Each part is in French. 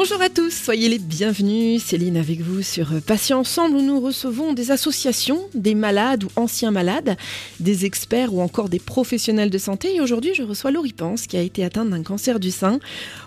Bonjour à tous, soyez les bienvenus. Céline avec vous sur Patients Ensemble où nous recevons des associations, des malades ou anciens malades, des experts ou encore des professionnels de santé. Et aujourd'hui, je reçois Laurie Pense qui a été atteinte d'un cancer du sein.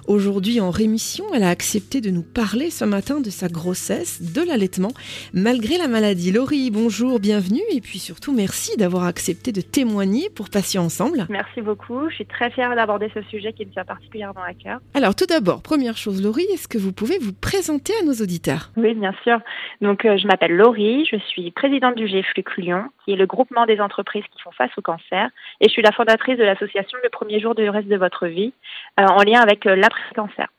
Aujourd'hui en rémission, elle a accepté de nous parler ce matin de sa grossesse, de l'allaitement, malgré la maladie. Laurie, bonjour, bienvenue et puis surtout merci d'avoir accepté de témoigner pour Patients Ensemble. Merci beaucoup, je suis très fière d'aborder ce sujet qui me tient particulièrement à cœur. Alors tout d'abord, première chose Laurie, est-ce que vous pouvez vous présenter à nos auditeurs? Oui, bien sûr. Donc, euh, je m'appelle Laurie, je suis présidente du GFLUC Lyon, qui est le groupement des entreprises qui font face au cancer, et je suis la fondatrice de l'association Le Premier Jour du Reste de Votre Vie, euh, en lien avec euh, l'après-cancer.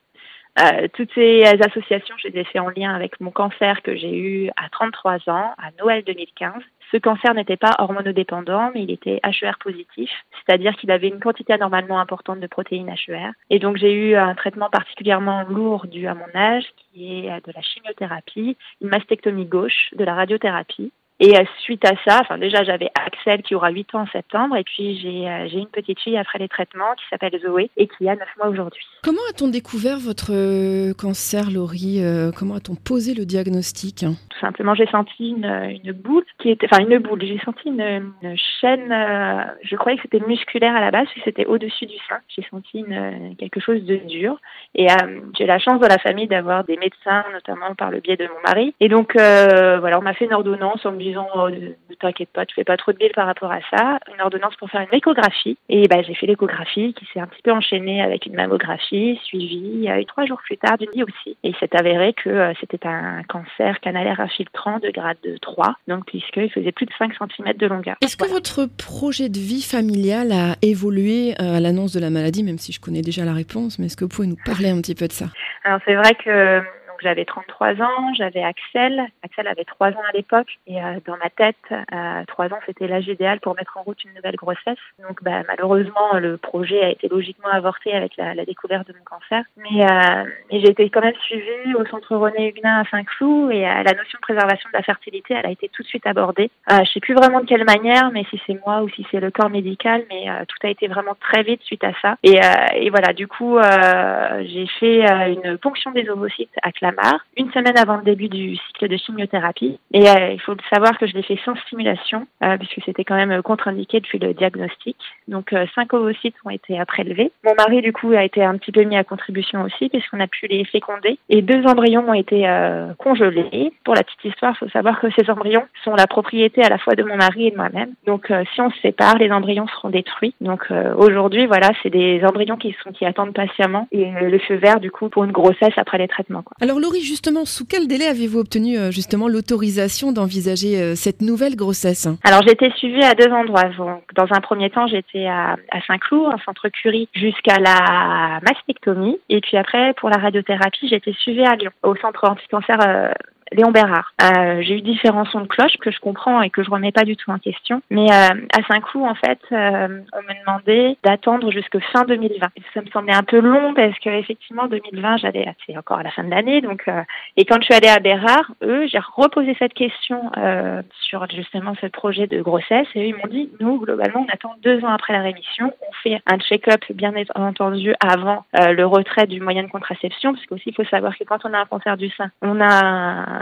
Euh, toutes ces associations, je les ai fait en lien avec mon cancer que j'ai eu à 33 ans, à Noël 2015. Ce cancer n'était pas hormonodépendant, mais il était HER positif, c'est-à-dire qu'il avait une quantité anormalement importante de protéines HER. Et donc j'ai eu un traitement particulièrement lourd dû à mon âge, qui est de la chimiothérapie, une mastectomie gauche, de la radiothérapie. Et euh, suite à ça, enfin déjà j'avais Axel qui aura 8 ans en septembre et puis j'ai euh, j'ai une petite fille après les traitements qui s'appelle Zoé et qui a 9 mois aujourd'hui. Comment a-t-on découvert votre euh, cancer, Laurie Comment a-t-on posé le diagnostic? Tout simplement j'ai senti une, une boule qui était, enfin une boule, j'ai senti une, une chaîne, euh, je croyais que c'était musculaire à la base, puis c'était au-dessus du sein. J'ai senti une, quelque chose de dur et euh, j'ai la chance dans la famille d'avoir des médecins, notamment par le biais de mon mari. Et donc euh, voilà, on m'a fait une ordonnance en me disant oh, ne, t'inquiète pas, tu fais pas trop de bile par rapport à ça. Une ordonnance pour faire une échographie. Et bah, j'ai fait l'échographie qui s'est un petit peu enchaînée avec une mammographie suivie euh, trois jours plus tard d'une biopsie. Et il s'est avéré que euh, c'était un cancer canalaire infiltrant de grade 3, donc puisqu'il faisait plus de 5 cm de longueur. Est-ce que votre projet de vie familiale a évolué euh, à l'annonce de la maladie, même si je connais déjà la réponse, mais est-ce que vous pouvez nous parler un petit peu de ça? Alors c'est vrai que j'avais 33 ans, j'avais Axel. Axel avait 3 ans à l'époque et euh, dans ma tête, euh, 3 ans c'était l'âge idéal pour mettre en route une nouvelle grossesse. Donc bah, malheureusement le projet a été logiquement avorté avec la, découverte de mon cancer. Mais, euh, mais j'ai été quand même suivie au centre René Huguenin à Saint-Cloud et euh, la notion de préservation de la fertilité, elle a été tout de suite abordée. Je sais plus vraiment de quelle manière, mais si c'est moi ou si c'est le corps médical, mais tout a été vraiment très vite suite à ça. Et, voilà, du coup, j'ai fait une ponction des ovocytes à Clamart une semaine avant le début du cycle de chimiothérapie. Et euh, il faut savoir que je l'ai fait sans stimulation, euh, puisque c'était quand même euh, contre-indiqué depuis le diagnostic. Donc, euh, cinq ovocytes ont été prélevés. Mon mari, du coup, a été un petit peu mis à contribution aussi, puisqu'on a pu les féconder. Et deux embryons ont été congelés. Pour la petite histoire, il faut savoir que ces embryons sont la propriété à la fois de mon mari et de moi-même. Donc, si on se sépare, les embryons seront détruits. Donc, aujourd'hui, voilà, c'est des embryons qui sont qui attendent patiemment et le feu vert, du coup, pour une grossesse après les traitements. Alors Laurie, justement, sous quel délai avez-vous obtenu euh, justement l'autorisation d'envisager euh, cette nouvelle grossesse? Alors j'ai suivie à deux endroits. Dans un premier temps, j'étais à, à Saint-Cloud, un centre Curie, jusqu'à la mastectomie. Et puis après, pour la radiothérapie, j'ai été suivie à Lyon, au centre anticancer euh, Léon Bérard. Euh, j'ai eu différents sons de cloche que je comprends et que je remets pas du tout en question. Mais euh, à Saint-Cloud, en fait, euh, on me demandait d'attendre jusque fin 2020. Et ça me semblait un peu long parce que effectivement 2020, j'allais, c'est encore à la fin de l'année. Donc, euh, et quand je suis allée à Bérard, eux, j'ai reposé cette question euh, sur justement ce projet de grossesse et eux, ils m'ont dit, nous, globalement, on attend deux ans après la rémission. On fait un check-up, bien entendu, avant euh, le retrait du moyen de contraception, parce qu'aussi, il faut savoir que quand on a un cancer du sein, on a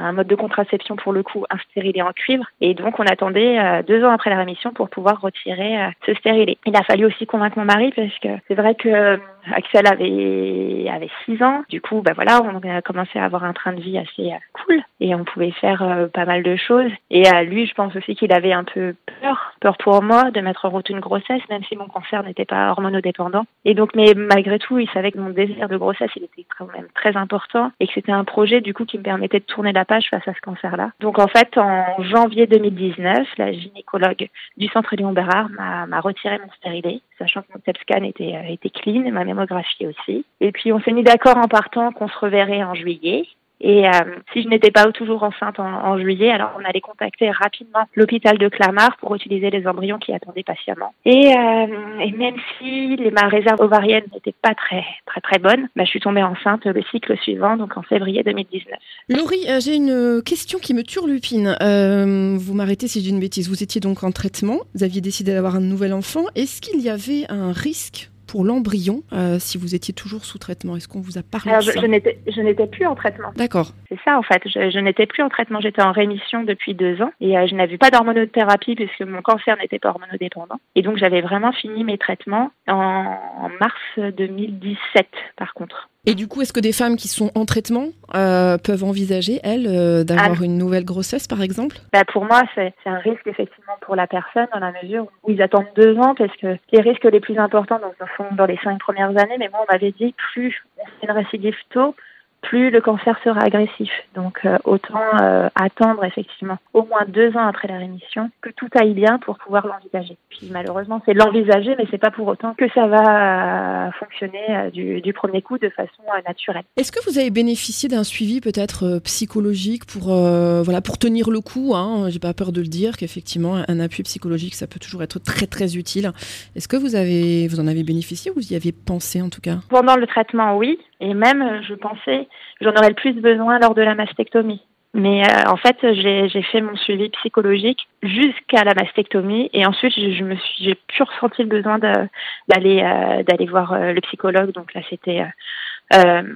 un mode de contraception pour le coup, un stérilet en cuivre, et donc on attendait euh, deux ans après la rémission pour pouvoir retirer euh, ce stérilet. Il a fallu aussi convaincre mon mari, parce que c'est vrai que euh, Axel avait avait six ans. Du coup, bah voilà, on a commencé à avoir un train de vie assez cool et on pouvait faire pas mal de choses. Et à lui, je pense aussi qu'il avait un peu peur, peur pour moi de mettre en route une grossesse, même si mon cancer n'était pas hormonodépendant. Et donc, mais malgré tout, il savait que mon désir de grossesse, il était quand même très important et que c'était un projet du coup qui me permettait de tourner la face à ce cancer-là. Donc en fait, en janvier 2019, la gynécologue du centre Léon Bérard m'a retiré mon stérilet, sachant que mon TEP scan était, euh, était clean, ma mammographie aussi. Et puis on s'est mis d'accord en partant qu'on se reverrait en juillet. Et euh, si je n'étais pas toujours enceinte en, juillet, alors on allait contacter rapidement l'hôpital de Clamart pour utiliser les embryons qui attendaient patiemment. Et, euh, et même si les, ma réserve ovarienne n'était pas très très très bonne, bah, je suis tombée enceinte le cycle suivant, donc en février 2019. Laurie, j'ai une question qui me turlupine. Euh, vous m'arrêtez si j'ai une bêtise. Vous étiez donc en traitement, vous aviez décidé d'avoir un nouvel enfant. Est-ce qu'il y avait un risque pour l'embryon euh, si vous étiez toujours sous traitement Est-ce qu'on vous a parlé de ça Je, n'étais plus en traitement. D'accord. C'est ça en fait. Je, n'étais plus en traitement. J'étais en rémission depuis deux ans et euh, je n'avais pas d'hormonothérapie puisque mon cancer n'était pas hormonodépendant. Et donc j'avais vraiment fini mes traitements en, en mars 2017 par contre. Et du coup, est-ce que des femmes qui sont en traitement euh, peuvent envisager, elles, euh, d'avoir ah. une nouvelle grossesse, par exemple? Bah Pour moi, c'est un risque effectivement pour la personne dans la mesure où ils attendent deux ans parce que les risques les plus importants donc, se font dans les cinq premières années. Mais moi, on m'avait dit plus on fait une récidive tôt, plus le cancer sera agressif. Donc euh, autant euh, attendre effectivement au moins deux ans après la rémission que tout aille bien pour pouvoir l'envisager. Puis malheureusement c'est l'envisager, mais c'est pas pour autant que ça va euh, fonctionner du, du, premier coup de façon naturelle. Est-ce que vous avez bénéficié d'un suivi peut-être psychologique pour voilà pour tenir le coup hein J'ai pas peur de le dire qu'effectivement un appui psychologique ça peut toujours être très très utile. Est-ce que vous avez vous en avez bénéficié ou vous y avez pensé en tout cas? Pendant le traitement oui, et même je pensais j'en aurais le plus besoin lors de la mastectomie. Mais euh, en fait, j'ai fait mon suivi psychologique jusqu'à la mastectomie et ensuite je, me suis j'ai plus ressenti le besoin d'aller euh, d'aller voir euh, le psychologue. Donc là, c'était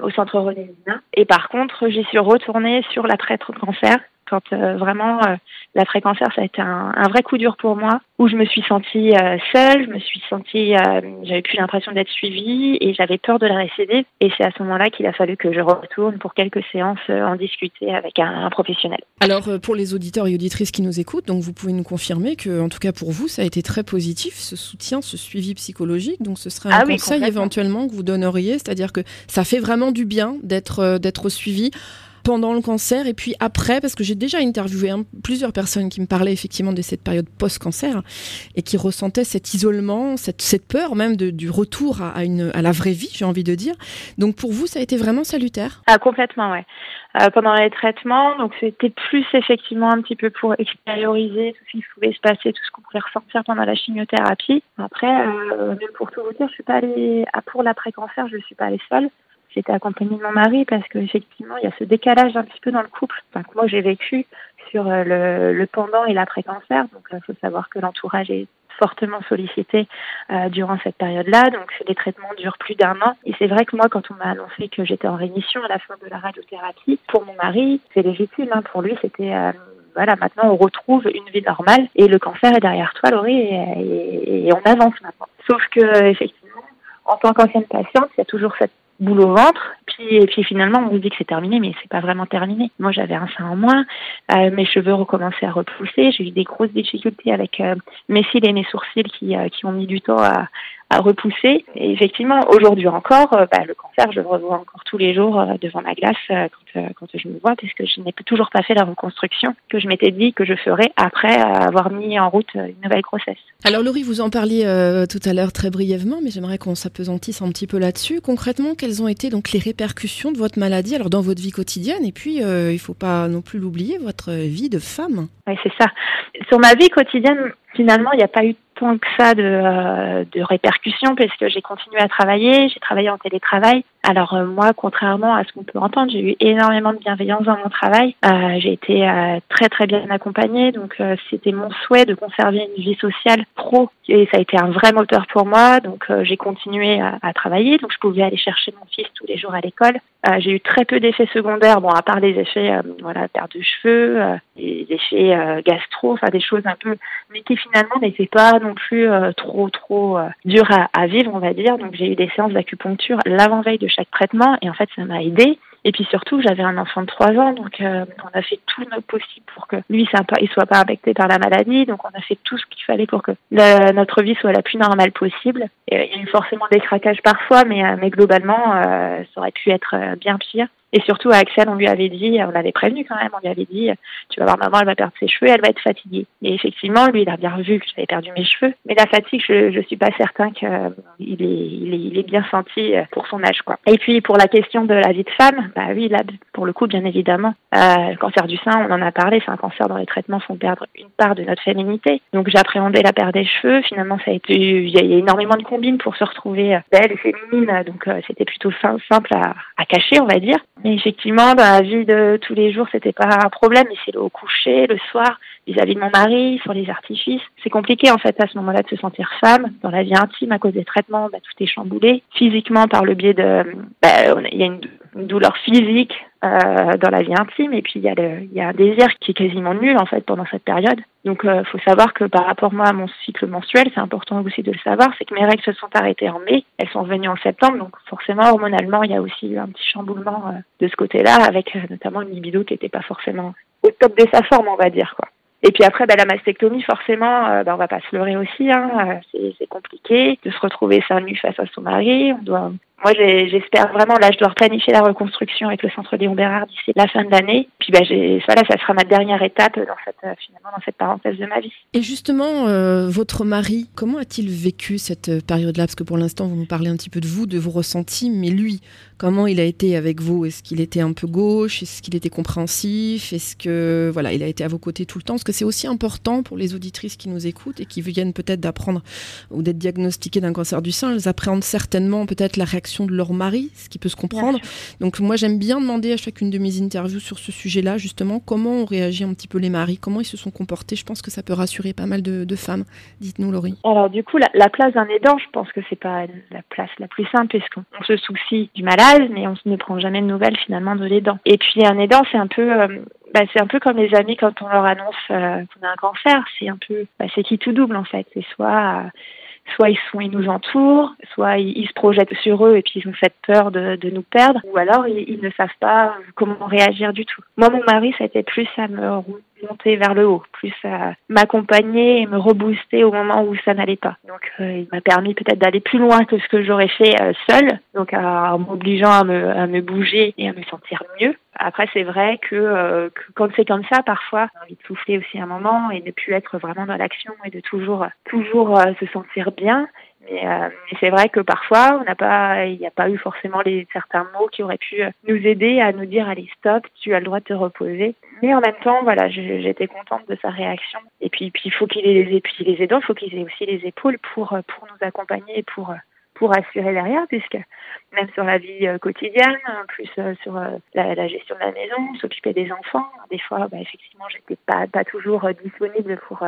au centre René Et par contre, j'y suis retournée sur l'après-cancer quand euh, vraiment euh, l'après-cancer, ça a été un, un, vrai coup dur pour moi, où je me suis sentie euh, seule, je me suis sentie, euh, j'avais plus l'impression d'être suivie et j'avais peur de la récidive. Et c'est à ce moment-là qu'il a fallu que je retourne pour quelques séances en discuter avec un, un, professionnel. Alors pour les auditeurs et auditrices qui nous écoutent, donc vous pouvez nous confirmer que, en tout cas pour vous, ça a été très positif, ce soutien, ce suivi psychologique. Donc ce serait un ah conseil éventuellement que vous donneriez, c'est-à-dire que ça fait vraiment du bien d'être d'être suivi pendant le cancer et puis après, parce que j'ai déjà interviewé plusieurs personnes qui me parlaient effectivement de cette période post-cancer et qui ressentaient cet isolement, cette, peur même du retour à, la vraie vie, j'ai envie de dire. Donc pour vous, ça a été vraiment salutaire ah, Complètement, ouais. Euh, pendant les traitements, donc c'était plus effectivement un petit peu pour extérioriser tout ce qui pouvait se passer, tout ce qu'on pouvait ressentir pendant la chimiothérapie. Après, euh, même pour tout vous dire, je suis pas allée, pour l'après-cancer, je ne suis pas allée seule j'étais accompagnée de mon mari parce qu'effectivement, il y a ce décalage un petit peu dans le couple. Moi, j'ai vécu sur euh, le, le pendant et l'après-cancer. Donc, il faut savoir que l'entourage est fortement sollicité euh, durant cette période-là. Donc, les traitements durent plus d'un an. Et c'est vrai que moi, quand on m'a annoncé que j'étais en rémission à la fin de la radiothérapie, pour mon mari, c'est légitime. Hein. Pour lui, c'était euh, voilà, maintenant on retrouve une vie normale et le cancer est derrière toi, Laurie, et, et on avance maintenant. Sauf que effectivement, en tant qu'ancienne patiente, il y a toujours cette boule au ventre. Puis, finalement, on vous dit que c'est terminé, mais c'est pas vraiment terminé. Moi, j'avais un sein en moins, euh, mes cheveux recommençaient à repousser, j'ai eu des grosses difficultés avec euh, mes cils et mes sourcils qui, euh, qui ont mis du temps à, à repousser. Et effectivement, aujourd'hui encore, euh, bah, le cancer, je le revois encore tous les jours euh, devant ma glace euh, quand, quand, je me vois, puisque je n'ai toujours pas fait la reconstruction que je m'étais dit que je ferais après avoir mis en route une nouvelle grossesse. Alors Laurie, vous en parliez tout à l'heure très brièvement, mais j'aimerais qu'on s'apesantisse un petit peu là-dessus. Concrètement, quelles ont été donc les répercussions de votre maladie alors dans votre vie quotidienne? Et puis il ne faut pas non plus l'oublier, votre vie de femme. Oui, c'est ça. Sur ma vie quotidienne, finalement, il n'y a pas eu tant que ça de, euh, de répercussions parce que j'ai continué à travailler, j'ai travaillé en télétravail. Alors euh, moi, contrairement à ce qu'on peut entendre, j'ai eu énormément de bienveillance dans mon travail. Euh, j'ai été euh, très très bien accompagnée, donc c'était mon souhait de conserver une vie sociale pro et ça a été un vrai moteur pour moi. Donc j'ai continué à, travailler, donc je pouvais aller chercher mon fils tous les jours à l'école. j'ai eu très peu d'effets secondaires, bon à part les effets, voilà, perte de cheveux, des effets gastro, enfin des choses un peu, mais qui finalement n'étaient pas non plus trop trop dures à, à vivre, on va dire. Donc j'ai eu des séances d'acupuncture l'avant-veille de chaque traitement et en fait ça m'a aidé. Et puis surtout, j'avais un enfant de 3 ans, donc euh, on a fait tout notre possible pour que lui, il soit pas affecté par la maladie. Donc on a fait tout ce qu'il fallait pour que notre vie soit la plus normale possible. Et, il y a eu forcément des craquages parfois, mais, euh, mais globalement, euh, ça aurait pu être bien pire. Et surtout à Axel, on lui avait dit, on l'avait prévenu quand même, on lui avait dit, tu vas voir maman, elle va perdre ses cheveux, elle va être fatiguée. Et effectivement, lui, il a bien vu que j'avais perdu mes cheveux, mais la fatigue, je, je suis pas certain qu'il est, il est, il est bien senti pour son âge, quoi. Et puis pour la question de la vie de femme, bah oui, là, pour le coup, bien évidemment, euh, le cancer du sein, on en a parlé, c'est un cancer dont les traitements font perdre une part de notre féminité. Donc j'appréhendais la perte des cheveux. Finalement, ça a été, il y a énormément de combines pour se retrouver belle et féminine, donc euh, c'était plutôt simple à, cacher, on va dire. Mais effectivement, dans la vie de tous les jours, c'était pas un problème. Mais c'est le coucher, le soir, vis-à-vis de mon mari, sur les artifices. C'est compliqué en fait à ce moment-là de se sentir femme dans la vie intime à cause des traitements. Bah, tout est chamboulé physiquement par le biais de, bah, il y a une, douleur physique euh, dans la vie intime et puis il y a le, il y a un désir qui est quasiment nul en fait pendant cette période. Donc euh, faut savoir que par rapport moi à mon cycle mensuel, c'est important aussi de le savoir, c'est que mes règles se sont arrêtées en mai, elles sont venues en septembre, donc forcément hormonalement il y a aussi eu un petit chamboulement euh, de ce côté-là avec euh, notamment une libido qui n'était pas forcément au top de sa forme on va dire quoi. Et puis après, bah, la mastectomie, forcément, euh, bah, on va pas se leurrer aussi. Hein, euh, c'est compliqué de se retrouver seul nu face à son mari. On doit moi, j'espère vraiment, là, je dois planifier la reconstruction avec le Centre Léon Bérard d'ici la fin de l'année. Puis, bah, ça, là, ça sera ma dernière étape dans cette, euh, finalement, dans cette parenthèse de ma vie. Et justement, euh, votre mari, comment a-t-il vécu cette euh, période-là? Parce que pour l'instant, vous nous parlez un petit peu de vous, de vos ressentis, mais lui, comment il a été avec vous? Est-ce qu'il était un peu gauche? Est-ce qu'il était compréhensif? Est-ce que, voilà, il a été à vos côtés tout le temps? Parce que c'est aussi important pour les auditrices qui nous écoutent et qui viennent peut-être d'apprendre ou d'être diagnostiquées d'un cancer du sein. Elles appréhendent certainement peut-être la réaction de leur mari, ce qui peut se comprendre. Donc moi j'aime bien demander à chacune de mes interviews sur ce sujet-là, justement, comment on réagit un petit peu les maris, comment ils se sont comportés. Je pense que ça peut rassurer pas mal de, femmes. Dites-nous Laurie. Alors du coup, la, place d'un aidant, je pense que c'est pas la place la plus simple, puisqu'on se soucie du malade, mais on ne prend jamais de nouvelles finalement de l'aidant. Et puis un aidant, c'est un peu... Euh, bah, c'est un peu comme les amis quand on leur annonce euh, qu'on a un cancer. C'est un peu, bah, c'est qui tout double en fait. C'est soit euh, soit ils sont, ils nous entourent, soit ils, se projettent sur eux et puis ils ont cette peur de, de nous perdre, ou alors ils, ne savent pas comment réagir du tout. Moi, mon mari, ça été plus à me monter vers le haut, plus à m'accompagner et me rebooster au moment où ça n'allait pas. Donc euh, il m'a permis peut-être d'aller plus loin que ce que j'aurais fait euh, seule, donc en m'obligeant à me, à me bouger et à me sentir mieux. Après c'est vrai que, euh, que quand c'est comme ça, parfois on a envie de souffler aussi un moment et de plus être vraiment dans l'action et de toujours toujours se sentir bien. Mais, euh, mais c'est vrai que parfois, on n'a pas, il n'y a pas eu forcément les certains mots qui auraient pu nous aider à nous dire allez stop, tu as le droit de te reposer. Mais en même temps, voilà, j'étais contente de sa réaction. Et puis, puis faut qu'il ait les, puis les aidants, faut qu'ils aient aussi les épaules pour pour nous accompagner et pour pour assurer derrière, puisque même sur la vie euh, quotidienne, plus euh, sur la, la, gestion de la maison, s'occuper des enfants. Des fois, bah, effectivement, j'étais pas pas toujours disponible pour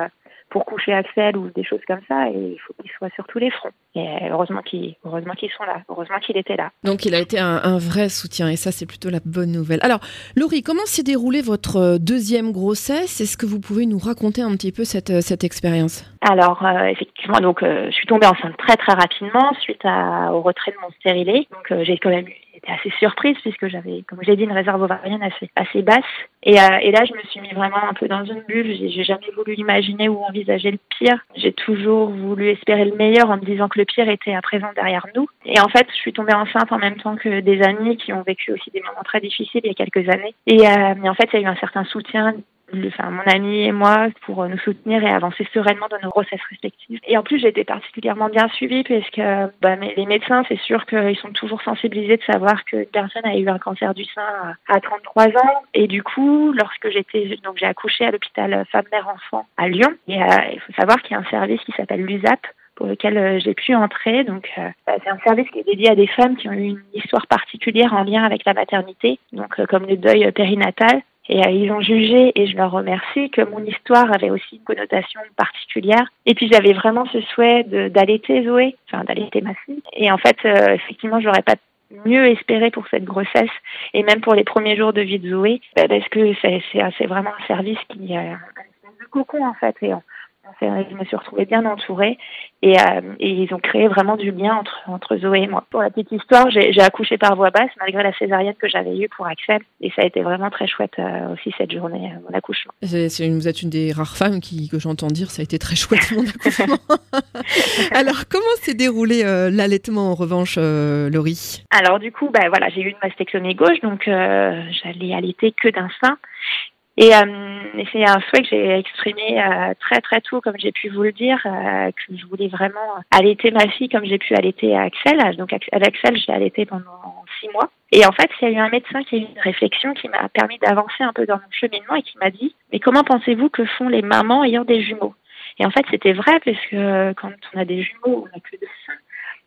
pour coucher Axel ou des choses comme ça. Et il faut qu'il soit sur tous les fronts. Et heureusement qu'ils heureusement qu'ils sont là. Heureusement qu'il était là. Donc il a été un, vrai soutien et ça c'est plutôt la bonne nouvelle. Alors Laurie, comment s'est déroulée votre euh, deuxième grossesse? Est-ce que vous pouvez nous raconter un petit peu cette, euh, cette expérience? Alors euh, effectivement, donc je suis tombée enceinte très très rapidement suite à, au retrait de mon stérilet. Donc j'ai quand même eu assez surprise puisque j'avais, comme j'ai dit, une réserve ovarienne assez, assez basse. Et, euh, et là, je me suis mis vraiment un peu dans une bulle. J'ai jamais voulu imaginer ou envisager le pire. J'ai toujours voulu espérer le meilleur en me disant que le pire était à présent derrière nous. Et en fait, je suis tombée enceinte en même temps que des amis qui ont vécu aussi des moments très difficiles il y a quelques années. Et, euh, mais en fait, il y a eu un certain soutien enfin, mon ami et moi pour nous soutenir et avancer sereinement dans nos grossesses respectives. Et en plus, j'ai été particulièrement bien suivie puisque bah, les médecins, c'est sûr qu'ils sont toujours sensibilisés de savoir qu'une personne a eu un cancer du sein à 33 ans. Et du coup, lorsque j'étais, donc j'ai accouché à l'hôpital femme-mère-enfant à Lyon. Et euh, il faut savoir qu'il y a un service qui s'appelle l'USAP pour lequel euh, j'ai pu entrer. Donc, euh, bah, c'est un service qui est dédié à des femmes qui ont eu une histoire particulière en lien avec la maternité, donc comme le deuil périnatal. Et euh, ils ont jugé, et je leur remercie, que mon histoire avait aussi une connotation particulière. Et puis j'avais vraiment ce souhait d'allaiter Zoé, enfin d'allaiter ma fille. Et en fait, euh, effectivement, j'aurais pas mieux espéré pour cette grossesse et même pour les premiers jours de vie de Zoé, bah, parce que c'est vraiment un service qui est un, un cocon en fait. Et je me suis retrouvée bien entourée et, euh, et, ils ont créé vraiment du lien entre, entre Zoé et moi. Pour la petite histoire, j'ai accouché par voie basse malgré la césarienne que j'avais eue pour Axel et ça a été vraiment très chouette euh, aussi cette journée, euh, mon accouchement. vous êtes une des rares femmes qui, que j'entends dire ça a été très chouette mon accouchement. Alors comment s'est déroulé l'allaitement en revanche, Laurie? Alors du coup, bah, voilà, j'ai eu une mastectomie gauche donc j'allais allaiter que d'un sein. Et, euh, c'est un souhait que j'ai exprimé euh, très très tôt, comme j'ai pu vous le dire, euh, que je voulais vraiment allaiter ma fille comme j'ai pu allaiter Axel. Donc avec Axel, j'ai allaité pendant six mois. Et en fait, il y a eu un médecin qui a eu une réflexion qui m'a permis d'avancer un peu dans mon cheminement et qui m'a dit, mais comment pensez-vous que font les mamans ayant des jumeaux? Et en fait, c'était vrai parce que quand on a des jumeaux, on n'a que deux seins.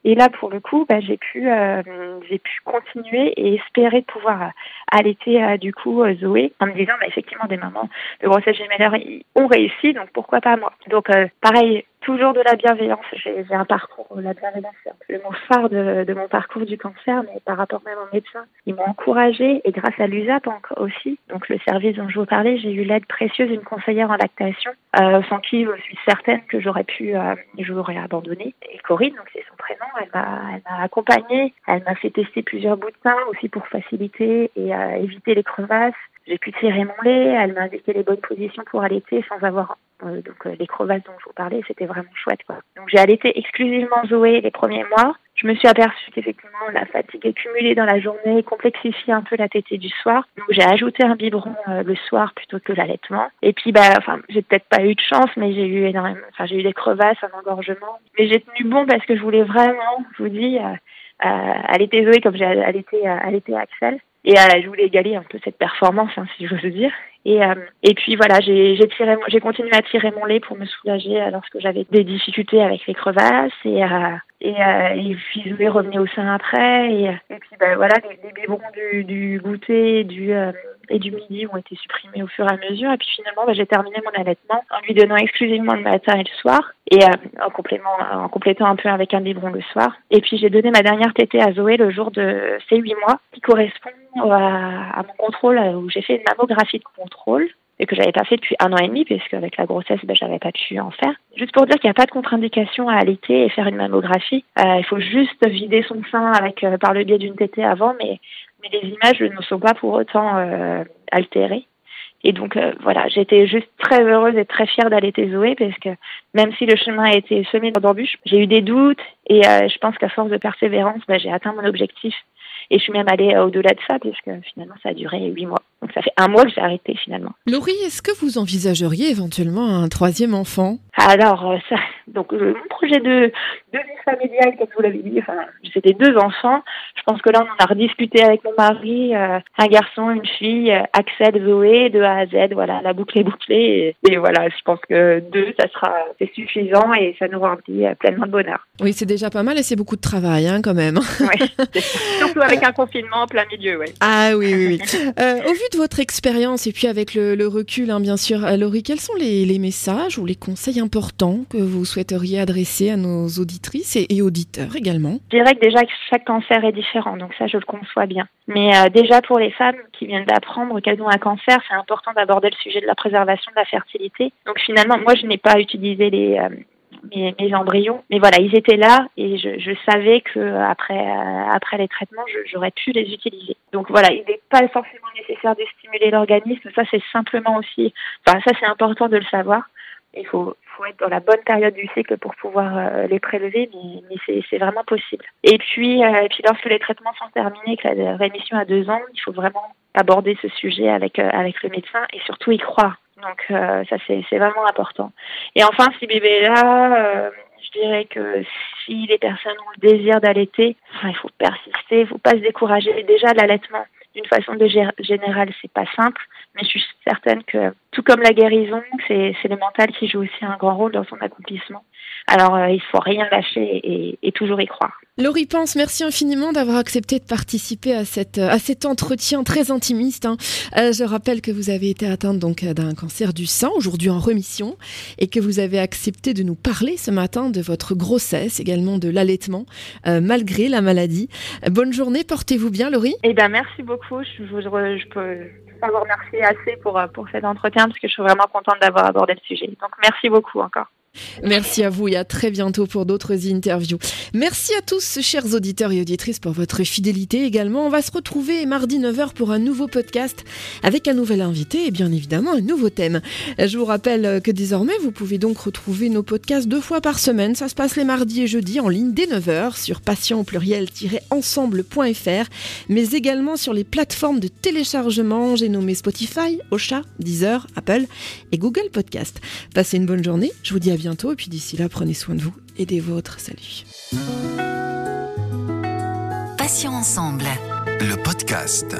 Et là, pour le coup, bah, j'ai pu, euh, j'ai pu continuer et espérer pouvoir allaiter euh, du coup euh, Zoé en me disant, bah, effectivement, des mamans de grossesse gémellaire ont réussi, donc pourquoi pas moi. Donc, pareil, toujours de la bienveillance. J'ai un parcours, la bienveillance, le mot phare de, de, mon parcours du cancer, mais par rapport même aux médecins, ils m'ont encouragée et grâce à l'USAP aussi, donc le service dont je vous parlais, j'ai eu l'aide précieuse d'une conseillère en lactation, euh, sans qui je suis certaine que j'aurais pu, euh, je l'aurais abandonné. Et Corinne, donc c'est son prénom, elle m'a, accompagnée, elle m'a fait tester plusieurs bouts de pain aussi pour faciliter et euh, éviter les crevasses. J'ai pu tirer mon lait, elle m'a indiqué les bonnes positions pour allaiter sans avoir euh, donc euh, les crevasses dont je vous parlais, c'était vraiment chouette quoi. Donc j'ai allaité exclusivement Zoé les premiers mois. Je me suis aperçue qu'effectivement la fatigue accumulée dans la journée complexifie un peu la tétée du soir. Donc j'ai ajouté un biberon euh, le soir plutôt que l'allaitement. Et puis bah enfin j'ai peut-être pas eu de chance, mais j'ai eu énormément, enfin j'ai eu des crevasses, un engorgement. Mais j'ai tenu bon parce que je voulais vraiment, je vous dis, euh, allaiter Zoé comme j'ai allaité, allaité Axel. Et je voulais égaler un peu cette performance, hein, si j'ose dire. Et, euh, et puis voilà, j'ai j'ai continué à tirer mon lait pour me soulager euh, lorsque j'avais des difficultés avec les crevasses. Et euh, et, euh, et puis je revenir au sein après. Et, et puis ben voilà, les, les biberons du, du goûter, du et du midi ont été supprimés au fur et à mesure. Et puis finalement, ben, j'ai terminé mon allaitement en lui donnant exclusivement le matin et le soir, et en, complément, en complétant un peu avec un biberon le soir. Et puis j'ai donné ma dernière tétée à Zoé le jour de ses huit mois, qui correspond à, mon contrôle où j'ai fait une mammographie de contrôle et que j'avais pas fait depuis un an et demi, puisque avec la grossesse, ben, j'avais pas pu en faire. Juste pour dire qu'il n'y a pas de contre-indication à allaiter et faire une mammographie. Euh, il faut juste vider son sein avec euh, par le biais d'une tétée avant, mais mais les images ne sont pas pour autant euh, altérées. Et donc euh, voilà, j'étais juste très heureuse et très fière d'allaiter Zoé parce que même si le chemin a été semé d'embûches, j'ai eu des doutes et je pense qu'à force de persévérance, ben, j'ai atteint mon objectif. Et je suis même allée au-delà de ça puisque finalement ça a duré huit mois. Donc ça fait un mois que j'ai arrêté finalement. Laurie, est-ce que vous envisageriez éventuellement un troisième enfant? Alors euh, ça, donc mon projet de, de vie familiale, comme vous l'avez dit, enfin, c'était deux enfants. Je pense que là on en a rediscuté avec mon mari, euh, un garçon, une fille, euh, Axel, Zoé, de A à Z. Voilà, la boucle est bouclée. Et, voilà, je pense que deux, ça sera c'est suffisant et ça nous remplit pleinement de bonheur. Oui, c'est déjà pas mal et c'est beaucoup de travail hein, quand même. Oui, surtout avec un confinement en plein milieu. Ouais. Ah oui, oui, oui. au vu de votre expérience et puis avec le, recul, hein, bien sûr, Laurie, quels sont les, messages ou les conseils importants que vous souhaiteriez adresser à nos auditrices et, auditeurs également? Je dirais que déjà que chaque cancer est différent, donc ça je le conçois bien. Mais euh, déjà pour les femmes qui viennent d'apprendre qu'elles ont un cancer, c'est important d'aborder le sujet de la préservation de la fertilité. Donc finalement, moi je n'ai pas utilisé les, euh, mes, embryons. Mais voilà, ils étaient là et je, savais que après, euh, après les traitements, j'aurais pu les utiliser. Donc voilà, il n'est pas forcément nécessaire de stimuler l'organisme. Ça, c'est simplement aussi, ça, c'est important de le savoir. Il faut, être dans la bonne période du cycle pour pouvoir euh, les prélever, mais, c'est vraiment possible. Et puis, euh, et puis, lorsque les traitements sont terminés, que la rémission a deux ans, il faut vraiment aborder ce sujet avec, avec le médecin et surtout y croire. Donc euh, ça c'est vraiment important. Et enfin, si bébé est là, euh, je dirais que si les personnes ont le désir d'allaiter, il faut persister, il faut pas se décourager. Déjà l'allaitement, d'une façon de générale, c'est pas simple, mais je suis certaine que tout comme la guérison, c'est le mental qui joue aussi un grand rôle dans son accomplissement. Alors euh, il faut rien lâcher et, et toujours y croire. Laurie Pense, merci infiniment d'avoir accepté de participer à, cette, à cet entretien très intimiste. Hein. Euh, je rappelle que vous avez été atteinte donc d'un cancer du sein, aujourd'hui en remission, et que vous avez accepté de nous parler ce matin de votre grossesse, également de l'allaitement, euh, malgré la maladie. bonne journée, portez-vous bien, Laurie. Eh ben, merci beaucoup. Je, je, je peux pas vous remercier assez pour, pour cet entretien parce que je suis vraiment contente d'avoir abordé le sujet. Donc merci beaucoup encore. Merci à vous et à très bientôt pour d'autres interviews. Merci à tous, chers auditeurs et auditrices, pour votre fidélité également. On va se retrouver mardi 9h pour un nouveau podcast avec un nouvel invité et bien évidemment un nouveau thème. Je vous rappelle que désormais, vous pouvez donc retrouver nos podcasts deux fois par semaine. Ça se passe les mardis et jeudis en ligne dès 9h sur patient pluriel-ensemble.fr, mais également sur les plateformes de téléchargement. J'ai nommé Spotify, Ocha, Deezer, Apple et Google Podcast. Passez une bonne journée. Je vous dis à bientôt et puis d'ici là, prenez soin de vous et des vôtres. Salut. Passions ensemble. Le podcast.